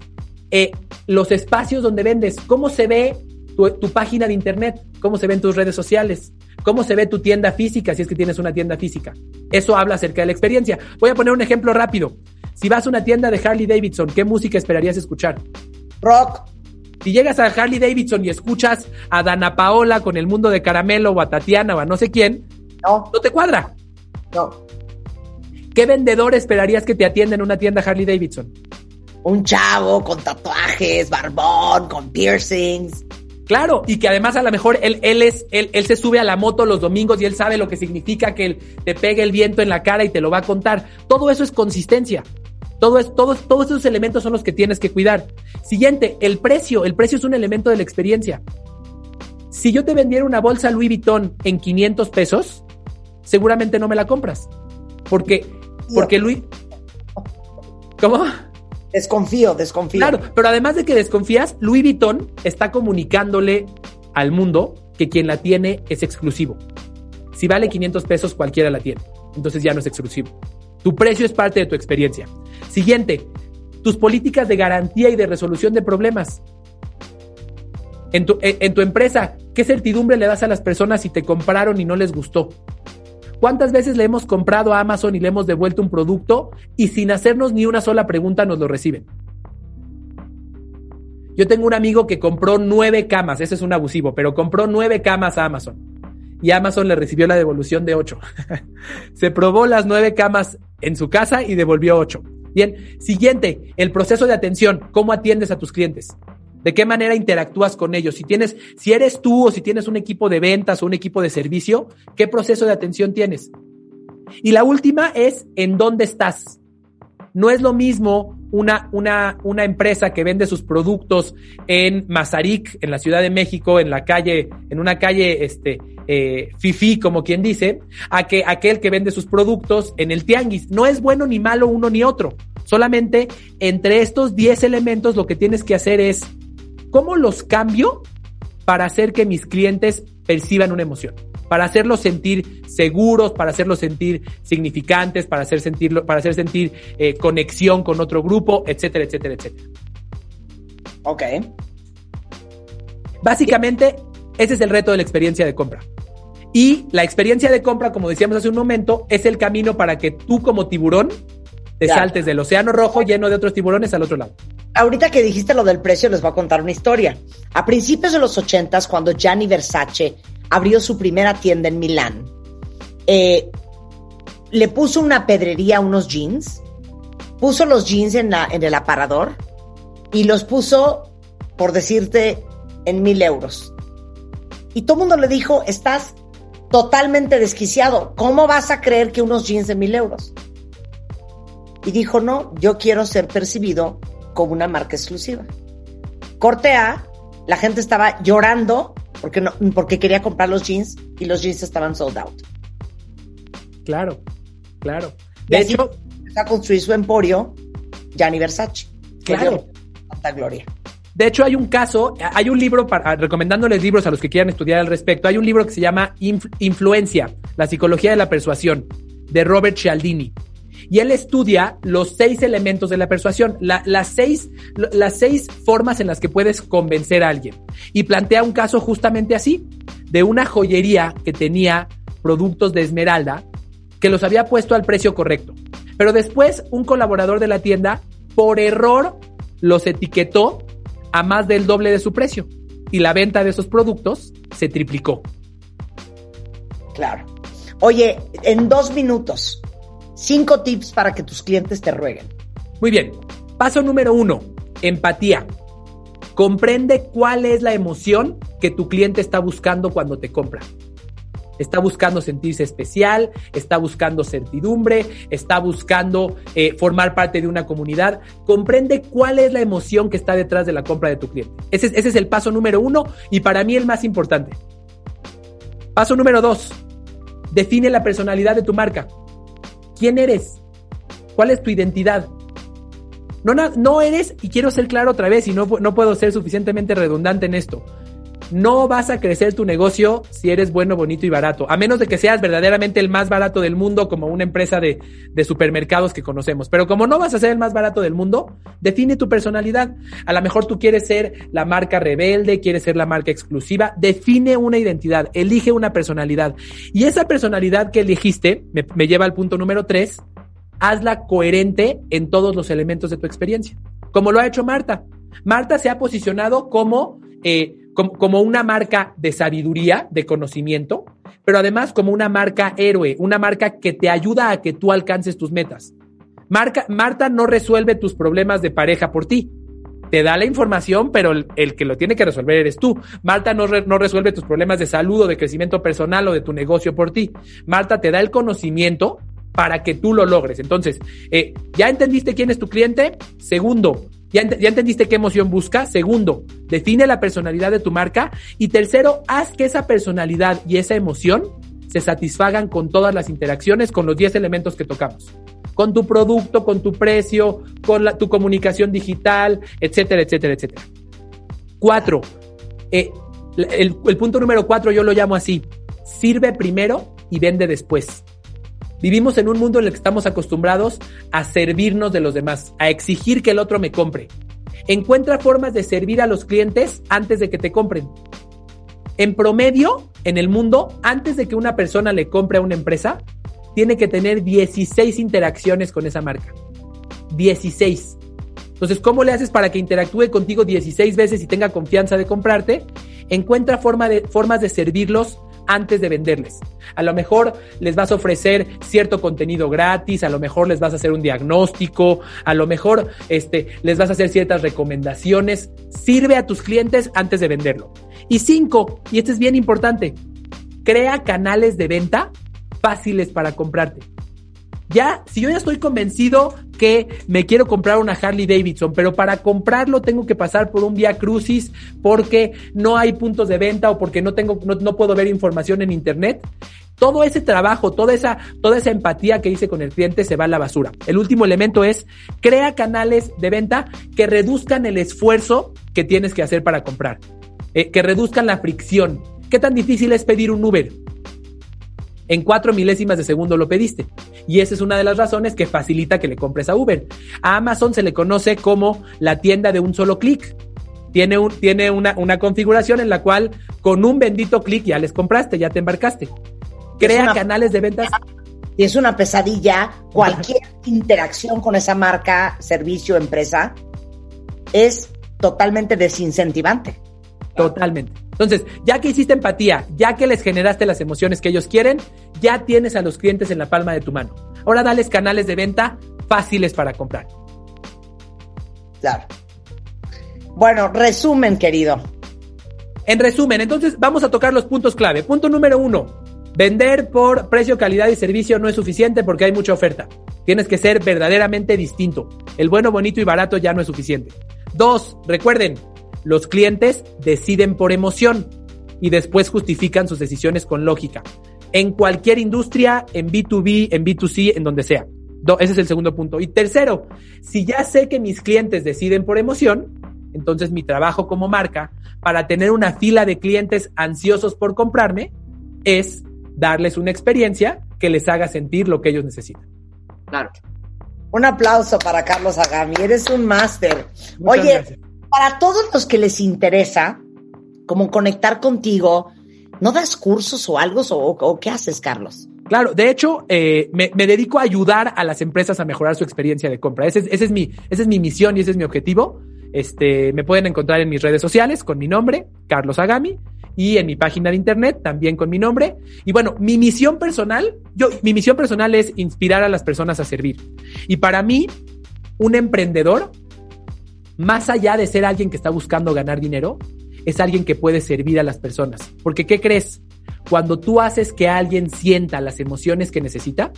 S1: eh, los espacios donde vendes, cómo se ve tu, página de internet, cómo se ven tus redes sociales, cómo se ve tu tienda física, si es que tienes una tienda física. Eso habla acerca de la experiencia. Voy a poner un ejemplo rápido. Si vas a una tienda de Harley Davidson, ¿qué música esperarías escuchar?
S2: Rock.
S1: Si llegas a Harley Davidson y escuchas a Dana Paola con el mundo de caramelo o a Tatiana o a no sé quién,
S2: no,
S1: no te cuadra.
S2: No.
S1: ¿Qué vendedor esperarías que te atienda en una tienda Harley Davidson?
S2: Un chavo con tatuajes, barbón, con piercings.
S1: Claro, y que además a lo mejor él, él, es, él, él se sube a la moto los domingos y él sabe lo que significa que te pegue el viento en la cara y te lo va a contar. Todo eso es consistencia. Todo es, todos, todos esos elementos son los que tienes que cuidar. Siguiente, el precio. El precio es un elemento de la experiencia. Si yo te vendiera una bolsa Louis Vuitton en 500 pesos, seguramente no me la compras. Porque, porque Louis... ¿Cómo?
S2: Desconfío, desconfío.
S1: Claro, pero además de que desconfías, Louis Vuitton está comunicándole al mundo que quien la tiene es exclusivo. Si vale 500 pesos, cualquiera la tiene. Entonces ya no es exclusivo. Tu precio es parte de tu experiencia. Siguiente, tus políticas de garantía y de resolución de problemas. En tu, en tu empresa, ¿qué certidumbre le das a las personas si te compraron y no les gustó? ¿Cuántas veces le hemos comprado a Amazon y le hemos devuelto un producto y sin hacernos ni una sola pregunta nos lo reciben? Yo tengo un amigo que compró nueve camas, ese es un abusivo, pero compró nueve camas a Amazon y Amazon le recibió la devolución de ocho. *laughs* Se probó las nueve camas en su casa y devolvió ocho. Bien, siguiente, el proceso de atención, ¿cómo atiendes a tus clientes? ¿De qué manera interactúas con ellos? Si tienes, si eres tú o si tienes un equipo de ventas o un equipo de servicio, ¿qué proceso de atención tienes? Y la última es en dónde estás. No es lo mismo una, una, una empresa que vende sus productos en Mazarik, en la Ciudad de México, en la calle, en una calle, este, eh, fifi, como quien dice, a que aquel que vende sus productos en el tianguis. No es bueno ni malo uno ni otro. Solamente entre estos 10 elementos lo que tienes que hacer es ¿Cómo los cambio para hacer que mis clientes perciban una emoción? Para hacerlos sentir seguros, para hacerlos sentir significantes, para hacer sentirlo, para hacer sentir eh, conexión con otro grupo, etcétera, etcétera, etcétera.
S2: Ok.
S1: Básicamente, ese es el reto de la experiencia de compra. Y la experiencia de compra, como decíamos hace un momento, es el camino para que tú como tiburón te
S2: Ya.
S1: saltes del océano rojo lleno de otros tiburones al otro lado.
S2: Ahorita que dijiste lo del precio, les voy a contar una historia. A principios de los ochentas, cuando Gianni Versace abrió su primera tienda en Milán, eh, le puso una pedrería a unos jeans, puso los jeans en, en el aparador y los puso, por decirte, en mil euros. Y todo el mundo le dijo, estás totalmente desquiciado. ¿Cómo vas a creer que unos jeans de mil euros? Y dijo, no, yo quiero ser percibido como una marca exclusiva. Corte A, la gente estaba llorando porque, no, porque quería comprar los jeans y los jeans estaban sold out.
S1: Claro, claro. De hecho,
S2: a construir su emporio, Gianni Versace.
S1: Claro.
S2: gloria.
S1: De hecho, hay un caso, hay un libro para, recomendándoles libros a los que quieran estudiar al respecto. Hay un libro que se llama Inf- Influencia, la psicología de la persuasión, de Robert Cialdini. Y él estudia los seis elementos de la persuasión, la- las, seis, las seis formas en las que puedes convencer a alguien. Y plantea un caso justamente así, de una joyería que tenía productos de esmeralda que los había puesto al precio correcto. Pero después un colaborador de la tienda, por error, los etiquetó a más del doble de su precio. Y la venta de esos productos se triplicó.
S2: Claro. Oye, en dos minutos, cinco tips para que tus clientes te rueguen.
S1: Muy bien. Paso número uno, empatía. Comprende cuál es la emoción que tu cliente está buscando cuando te compra. Está buscando sentirse especial, está buscando certidumbre, está buscando eh, formar parte de una comunidad. Comprende cuál es la emoción que está detrás de la compra de tu cliente. Ese es, ese es el paso número uno y para mí el más importante. Paso número dos, define la personalidad de tu marca. ¿Quién eres? ¿Cuál es tu identidad? No, no eres, y quiero ser claro otra vez, y no, no puedo ser suficientemente redundante en esto. No vas a crecer tu negocio si eres bueno, bonito y barato, a menos de que seas verdaderamente el más barato del mundo como una empresa de, de supermercados que conocemos. Pero como no vas a ser el más barato del mundo, define tu personalidad. A lo mejor tú quieres ser la marca rebelde, quieres ser la marca exclusiva, define una identidad, elige una personalidad. Y esa personalidad que elegiste me, me lleva al punto número tres, hazla coherente en todos los elementos de tu experiencia, como lo ha hecho Marta. Marta se ha posicionado como, eh, como, como una marca de sabiduría, de conocimiento, pero además como una marca héroe, una marca que te ayuda a que tú alcances tus metas. Marca, Marta no resuelve tus problemas de pareja por ti. Te da la información, pero el, que lo tiene que resolver eres tú. Marta no, no resuelve tus problemas de salud o de crecimiento personal o de tu negocio por ti. Marta te da el conocimiento para que tú lo logres. Entonces, eh, ¿ya entendiste quién es tu cliente? Segundo, ¿ya, ¿ya entendiste qué emoción busca? Segundo, define la personalidad de tu marca. Y tercero, haz que esa personalidad y esa emoción se satisfagan con todas las interacciones, con los 10 elementos que tocamos. Con tu producto, con tu precio, con tu comunicación digital, etcétera, etcétera, etcétera. Cuatro, eh, el punto número cuatro yo lo llamo así, sirve primero y vende después. Vivimos en un mundo en el que estamos acostumbrados a servirnos de los demás, a exigir que el otro me compre. Encuentra formas de servir a los clientes antes de que te compren. En promedio, en el mundo, antes de que una persona le compre a una empresa, tiene que tener 16 interacciones con esa marca. 16. Entonces, ¿cómo le haces para que interactúe contigo 16 veces y tenga confianza de comprarte? Encuentra forma de, formas de servirlos antes de venderles. A lo mejor les vas a ofrecer cierto contenido gratis, a lo mejor les vas a hacer un diagnóstico, a lo mejor este, les vas a hacer ciertas recomendaciones. Sirve a tus clientes antes de venderlo. Y cinco, y este es bien importante, crea canales de venta fáciles para comprarte. Ya, si yo ya estoy convencido que me quiero comprar una Harley Davidson, pero para comprarlo tengo que pasar por un vía crucis porque no hay puntos de venta o porque no tengo, no, no puedo ver información en internet. Todo ese trabajo, toda esa, toda esa empatía que hice con el cliente se va a la basura. El último elemento es crea canales de venta que reduzcan el esfuerzo que tienes que hacer para comprar, eh, que reduzcan la fricción. ¿Qué tan difícil es pedir un Uber? En cuatro milésimas de segundo lo pediste. Y esa es una de las razones que facilita que le compres a Uber. A Amazon se le conoce como la tienda de un solo clic. Tiene, un, tiene una, una configuración en la cual con un bendito clic ya les compraste, ya te embarcaste. Crea canales de ventas.
S2: Y es una pesadilla. Cualquier interacción con esa marca, servicio, empresa, es totalmente desincentivante.
S1: Totalmente. Entonces, ya que hiciste empatía, ya que les generaste las emociones que ellos quieren, ya tienes a los clientes en la palma de tu mano. Ahora dales canales de venta fáciles para comprar.
S2: Claro. Bueno, resumen, querido.
S1: En resumen, entonces vamos a tocar los puntos clave. Punto número uno, vender por precio, calidad y servicio no es suficiente porque hay mucha oferta. Tienes que ser verdaderamente distinto. El bueno, bonito y barato ya no es suficiente. Dos, recuerden, los clientes deciden por emoción y después justifican sus decisiones con lógica. En cualquier industria, en B2B, en B2C, en donde sea. ese es el segundo punto. Y tercero, si ya sé que mis clientes deciden por emoción, entonces mi trabajo como marca para tener una fila de clientes ansiosos por comprarme es darles una experiencia que les haga sentir lo que ellos necesitan.
S3: Claro.
S2: Un aplauso para Carlos Agami, eres un máster. Oye, para todos los que les interesa, como conectar contigo, ¿no das cursos o algo o, qué haces, Carlos?
S1: Claro, de hecho, eh, me, dedico a ayudar a las empresas a mejorar su experiencia de compra. Es, es mi, esa es mi misión y ese es mi objetivo. Este, me pueden encontrar en mis redes sociales con mi nombre, Carlos Agami, y en mi página de internet también con mi nombre. Y bueno, mi misión personal, yo, mi misión personal es inspirar a las personas a servir. Y para mí, un emprendedor más allá de ser alguien que está buscando ganar dinero, es alguien que puede servir a las personas. Porque, ¿qué crees? Cuando tú haces que alguien sienta las emociones que necesita,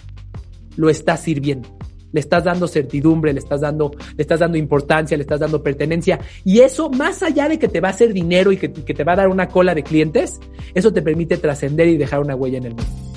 S1: lo estás sirviendo. Le estás dando certidumbre, le estás dando, le estás dando importancia, le estás dando pertenencia. Y eso, más allá de que te va a hacer dinero y que, que te va a dar una cola de clientes, eso te permite trascender y dejar una huella en el mundo.